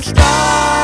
Stop.